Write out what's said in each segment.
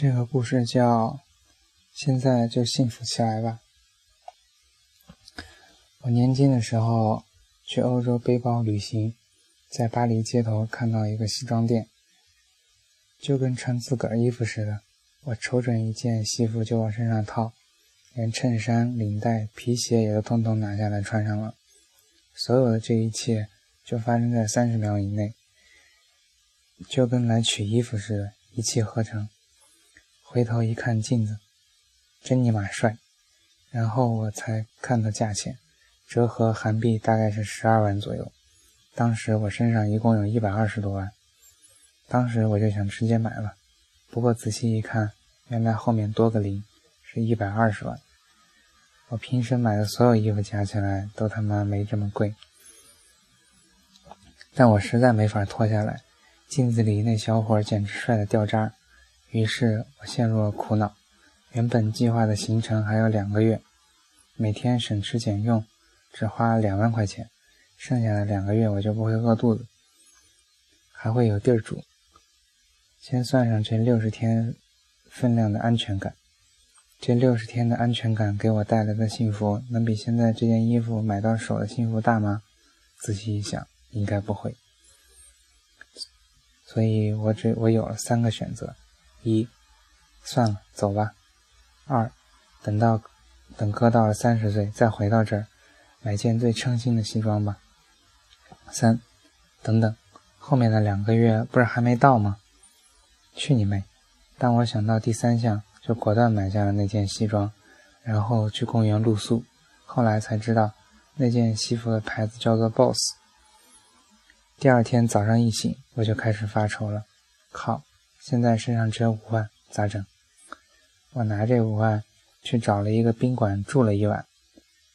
这个故事叫“现在就幸福起来吧”。我年轻的时候去欧洲背包旅行，在巴黎街头看到一个西装店，就跟穿自个儿衣服似的。我瞅准一件西服就往身上套，连衬衫、领带、皮鞋也都通通拿下来穿上了。所有的这一切就发生在三十秒以内，就跟来取衣服似的，一气呵成。回头一看镜子，真尼玛帅！然后我才看到价钱，折合韩币大概是十二万左右。当时我身上一共有一百二十多万，当时我就想直接买了。不过仔细一看，原来后面多个零，是一百二十万。我平时买的所有衣服加起来都他妈没这么贵，但我实在没法脱下来。镜子里那小伙简直帅的掉渣。于是我陷入了苦恼。原本计划的行程还有两个月，每天省吃俭用，只花两万块钱，剩下的两个月我就不会饿肚子，还会有地儿住。先算上这六十天分量的安全感，这六十天的安全感给我带来的幸福，能比现在这件衣服买到手的幸福大吗？仔细一想，应该不会。所以我只我有了三个选择。一，算了，走吧。二，等到等哥到了三十岁再回到这儿，买件最称心的西装吧。三，等等，后面的两个月不是还没到吗？去你妹！当我想到第三项，就果断买下了那件西装，然后去公园露宿。后来才知道，那件西服的牌子叫做 BOSS。第二天早上一醒，我就开始发愁了。靠！现在身上只有五万，咋整？我拿这五万去找了一个宾馆住了一晚。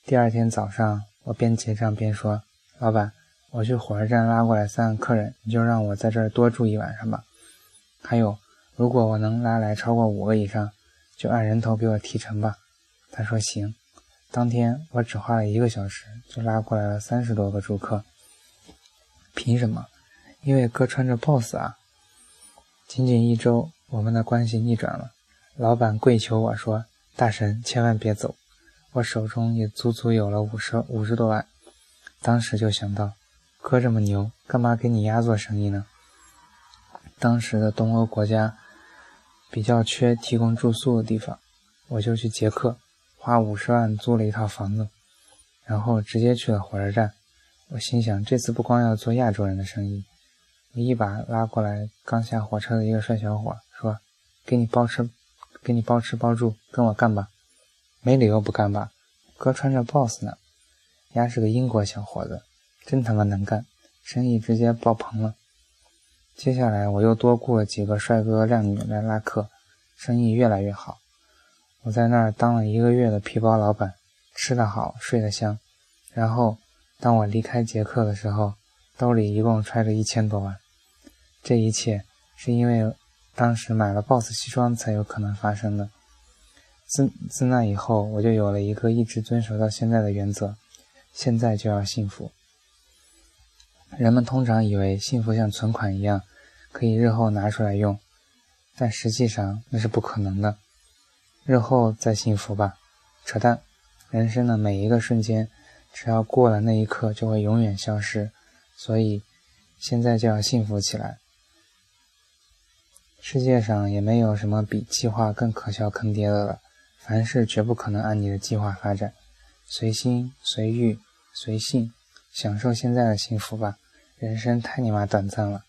第二天早上，我边结账边说：“老板，我去火车站拉过来三个客人，你就让我在这儿多住一晚上吧。还有，如果我能拉来超过五个以上，就按人头给我提成吧。”他说：“行。”当天我只花了一个小时就拉过来了三十多个住客。凭什么？因为哥穿着 BOSS 啊。仅仅一周，我们的关系逆转了。老板跪求我说：“大神，千万别走。”我手中也足足有了五十五十多万。当时就想到，哥这么牛，干嘛给你丫做生意呢？当时的东欧国家比较缺提供住宿的地方，我就去捷克，花五十万租了一套房子，然后直接去了火车站。我心想，这次不光要做亚洲人的生意。我一把拉过来刚下火车的一个帅小伙，说：“给你包吃，给你包吃包住，跟我干吧！”没理由不干吧？哥穿着 BOSS 呢，丫是个英国小伙子，真他妈能干，生意直接爆棚了。接下来我又多雇了几个帅哥靓女来拉客，生意越来越好。我在那儿当了一个月的皮包老板，吃得好，睡得香。然后当我离开捷克的时候，兜里一共揣着一千多万。这一切是因为当时买了 BOSS 西装才有可能发生的。自自那以后，我就有了一个一直遵守到现在的原则：现在就要幸福。人们通常以为幸福像存款一样，可以日后拿出来用，但实际上那是不可能的。日后再幸福吧，扯淡！人生的每一个瞬间，只要过了那一刻，就会永远消失。所以，现在就要幸福起来。世界上也没有什么比计划更可笑坑爹的了。凡事绝不可能按你的计划发展，随心随欲随性，享受现在的幸福吧。人生太你妈短暂了。